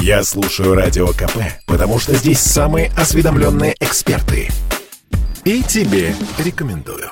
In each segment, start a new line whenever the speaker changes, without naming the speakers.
Я слушаю Радио КП, потому что здесь самые осведомленные эксперты. И тебе рекомендую.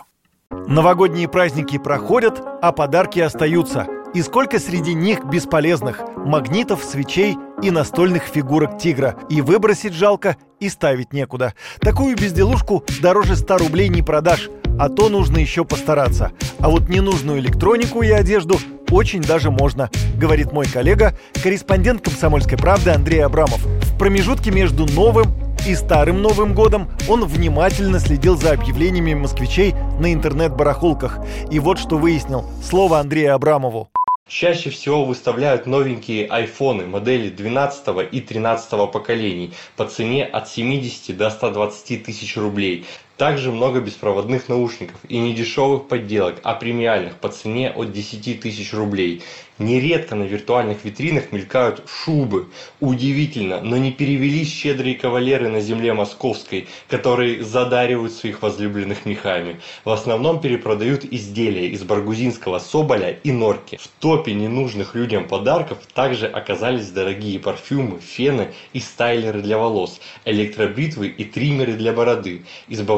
Новогодние праздники проходят, а подарки остаются. И сколько среди них бесполезных магнитов, свечей и настольных фигурок тигра. И выбросить жалко, и ставить некуда. Такую безделушку дороже 100 рублей не продашь, а то нужно еще постараться. А вот ненужную электронику и одежду очень даже можно, говорит мой коллега, корреспондент «Комсомольской правды» Андрей Абрамов. В промежутке между новым и старым Новым годом он внимательно следил за объявлениями москвичей на интернет-барахолках. И вот что выяснил. Слово Андрею Абрамову.
Чаще всего выставляют новенькие айфоны модели 12 и 13 поколений по цене от 70 до 120 тысяч рублей. Также много беспроводных наушников и недешевых подделок, а премиальных по цене от 10 тысяч рублей. Нередко на виртуальных витринах мелькают шубы. Удивительно, но не перевелись щедрые кавалеры на земле московской, которые задаривают своих возлюбленных мехами. В основном перепродают изделия из баргузинского соболя и норки. В топе ненужных людям подарков также оказались дорогие парфюмы, фены и стайлеры для волос, электробритвы и триммеры для бороды.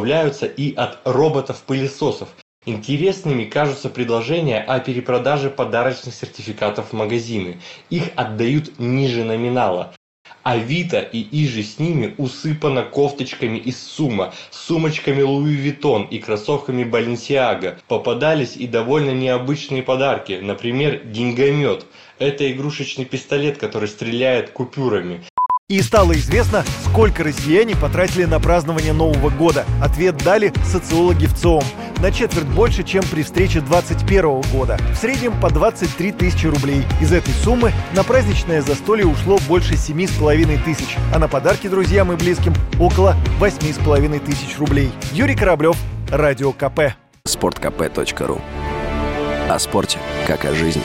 Избавляются и от роботов-пылесосов, Интересными кажутся предложения о перепродаже подарочных сертификатов в магазины. Их отдают ниже номинала. Авито и иже с ними усыпано кофточками из ЦУМа, сумочками Louis Vuitton и кроссовками Баленсиага. Попадались и довольно необычные подарки, например, деньгомет. Это игрушечный пистолет, который стреляет купюрами.
И стало известно, сколько россияне потратили на празднование Нового года. Ответ дали социологи ВЦИОМ. На четверть больше, чем при встрече 2021 года. В среднем по 23 тысячи рублей. Из этой суммы на праздничное застолье ушло больше 7,5 тысяч, а на подарки друзьям и близким около 8,5 тысяч рублей. Юрий Кораблев, Радио КП.
Спорткп.ру О спорте, как о жизни.